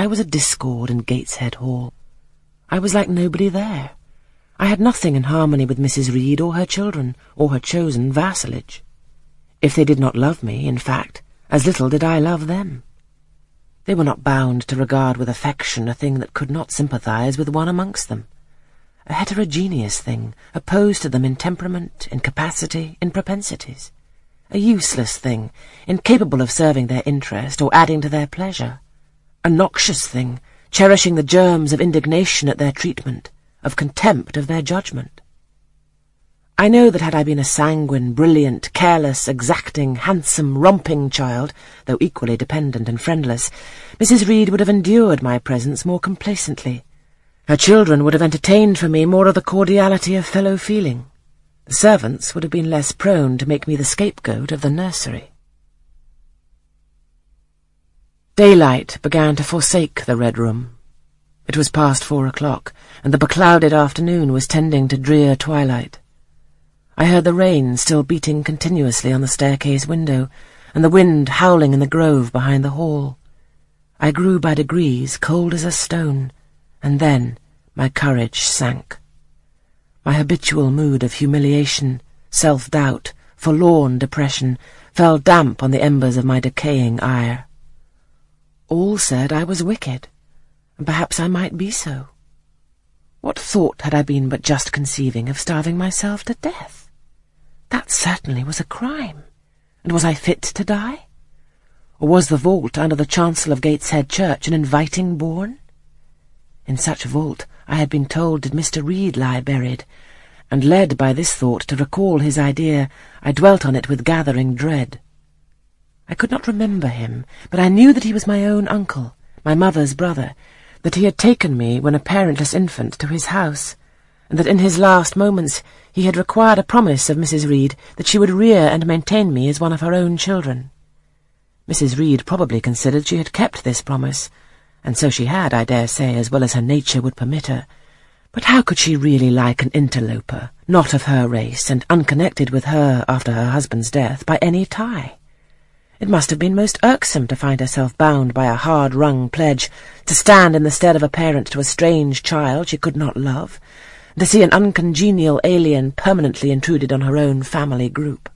I was a discord in Gateshead Hall. I was like nobody there. I had nothing in harmony with Mrs. Reed or her children, or her chosen vassalage. If they did not love me, in fact, as little did I love them. They were not bound to regard with affection a thing that could not sympathize with one amongst them. A heterogeneous thing, opposed to them in temperament, in capacity, in propensities. A useless thing, incapable of serving their interest or adding to their pleasure. A noxious thing, cherishing the germs of indignation at their treatment, of contempt of their judgment. I know that had I been a sanguine, brilliant, careless, exacting, handsome, romping child, though equally dependent and friendless, Mrs. Reed would have endured my presence more complacently. Her children would have entertained for me more of the cordiality of fellow feeling. The servants would have been less prone to make me the scapegoat of the nursery. Daylight began to forsake the Red Room. It was past four o'clock, and the beclouded afternoon was tending to drear twilight. I heard the rain still beating continuously on the staircase window, and the wind howling in the grove behind the hall. I grew by degrees cold as a stone, and then my courage sank. My habitual mood of humiliation, self-doubt, forlorn depression fell damp on the embers of my decaying ire. All said I was wicked, and perhaps I might be so. What thought had I been but just conceiving of starving myself to death? That certainly was a crime. And was I fit to die? Or was the vault under the chancel of Gateshead Church an inviting bourne? In such vault, I had been told, did Mr. Reed lie buried, and led by this thought to recall his idea, I dwelt on it with gathering dread. I could not remember him, but I knew that he was my own uncle, my mother's brother, that he had taken me when a parentless infant to his house, and that in his last moments he had required a promise of Mrs. Reed that she would rear and maintain me as one of her own children. Mrs. Reed probably considered she had kept this promise, and so she had, I dare say, as well as her nature would permit her. But how could she really like an interloper, not of her race, and unconnected with her after her husband's death by any tie? It must have been most irksome to find herself bound by a hard-wrung pledge, to stand in the stead of a parent to a strange child she could not love, and to see an uncongenial alien permanently intruded on her own family group.